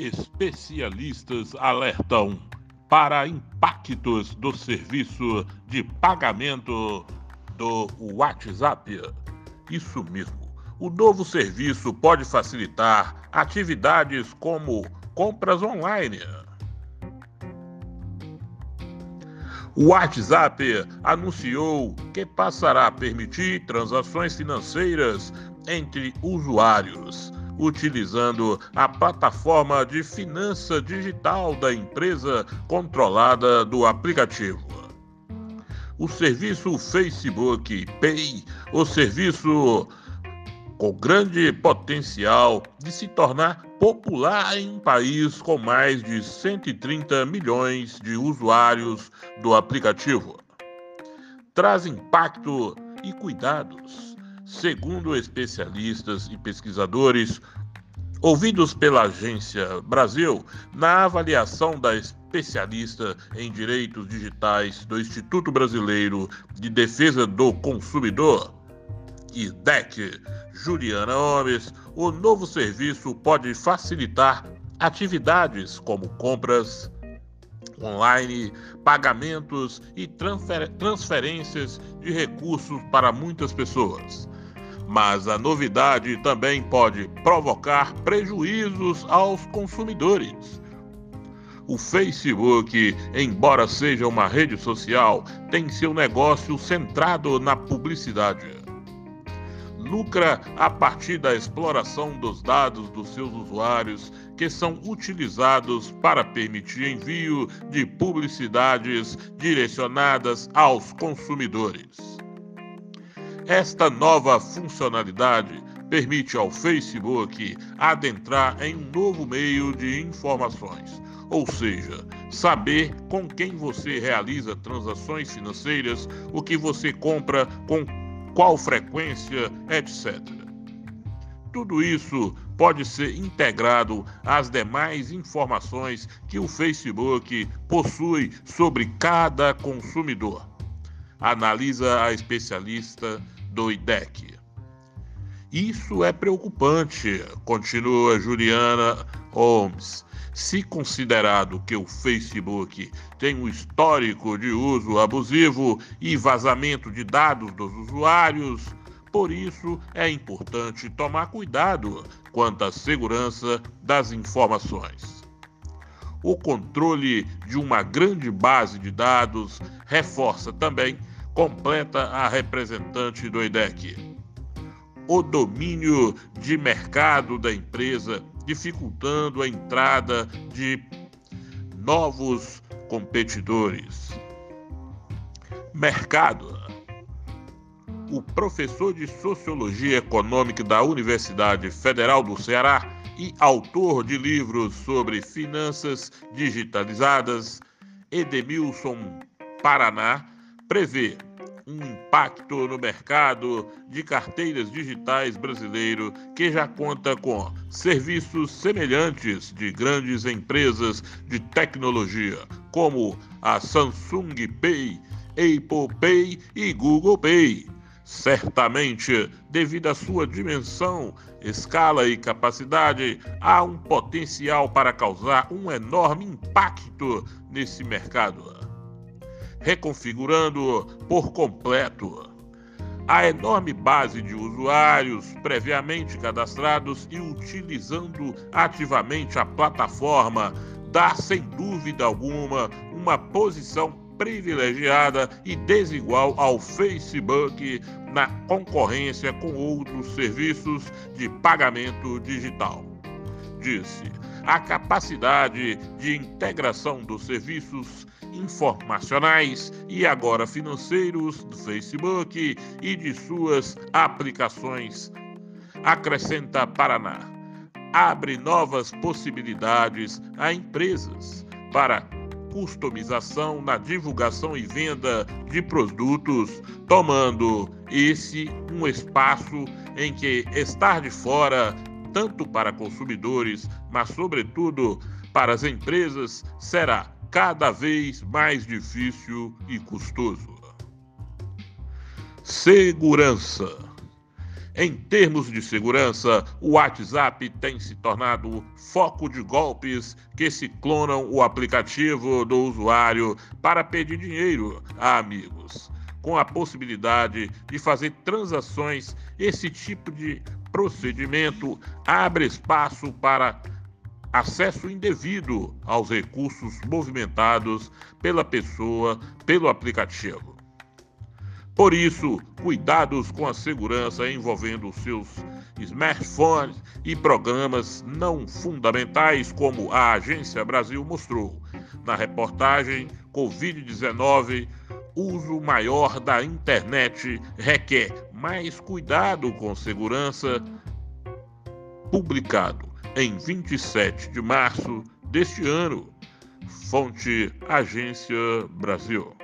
Especialistas alertam para impactos do serviço de pagamento do WhatsApp. Isso mesmo. O novo serviço pode facilitar atividades como compras online. O WhatsApp anunciou que passará a permitir transações financeiras entre usuários utilizando a plataforma de finança digital da empresa controlada do aplicativo. O serviço Facebook Pay, o serviço com grande potencial de se tornar popular em um país com mais de 130 milhões de usuários do aplicativo. Traz impacto e cuidados Segundo especialistas e pesquisadores, ouvidos pela Agência Brasil, na avaliação da especialista em direitos digitais do Instituto Brasileiro de Defesa do Consumidor, IDEC, Juliana Gomes, o novo serviço pode facilitar atividades como compras online, pagamentos e transfer transferências de recursos para muitas pessoas mas a novidade também pode provocar prejuízos aos consumidores. O Facebook, embora seja uma rede social, tem seu negócio centrado na publicidade. Lucra a partir da exploração dos dados dos seus usuários, que são utilizados para permitir envio de publicidades direcionadas aos consumidores. Esta nova funcionalidade permite ao Facebook adentrar em um novo meio de informações, ou seja, saber com quem você realiza transações financeiras, o que você compra, com qual frequência, etc. Tudo isso pode ser integrado às demais informações que o Facebook possui sobre cada consumidor. Analisa a especialista do IDEC. Isso é preocupante, continua Juliana Holmes. Se considerado que o Facebook tem um histórico de uso abusivo e vazamento de dados dos usuários, por isso é importante tomar cuidado quanto à segurança das informações. O controle de uma grande base de dados reforça também completa a representante do IDEC. O domínio de mercado da empresa, dificultando a entrada de novos competidores. Mercado. O professor de Sociologia Econômica da Universidade Federal do Ceará e autor de livros sobre finanças digitalizadas, Edemilson Paraná, prevê um impacto no mercado de carteiras digitais brasileiro que já conta com serviços semelhantes de grandes empresas de tecnologia, como a Samsung Pay, Apple Pay e Google Pay. Certamente, devido à sua dimensão, escala e capacidade, há um potencial para causar um enorme impacto nesse mercado reconfigurando por completo. A enorme base de usuários previamente cadastrados e utilizando ativamente a plataforma dá, sem dúvida alguma, uma posição privilegiada e desigual ao Facebook na concorrência com outros serviços de pagamento digital. Disse a capacidade de integração dos serviços informacionais e agora financeiros do Facebook e de suas aplicações. Acrescenta Paraná. Abre novas possibilidades a empresas para customização na divulgação e venda de produtos, tomando esse um espaço em que estar de fora tanto para consumidores, mas sobretudo para as empresas, será cada vez mais difícil e custoso. Segurança. Em termos de segurança, o WhatsApp tem se tornado foco de golpes que se clonam o aplicativo do usuário para pedir dinheiro a amigos. Com a possibilidade de fazer transações, esse tipo de procedimento abre espaço para acesso indevido aos recursos movimentados pela pessoa pelo aplicativo. Por isso, cuidados com a segurança envolvendo seus smartphones e programas não fundamentais, como a Agência Brasil mostrou. Na reportagem Covid-19, uso maior da internet requer mais cuidado com segurança. Publicado em 27 de março deste ano. Fonte Agência Brasil.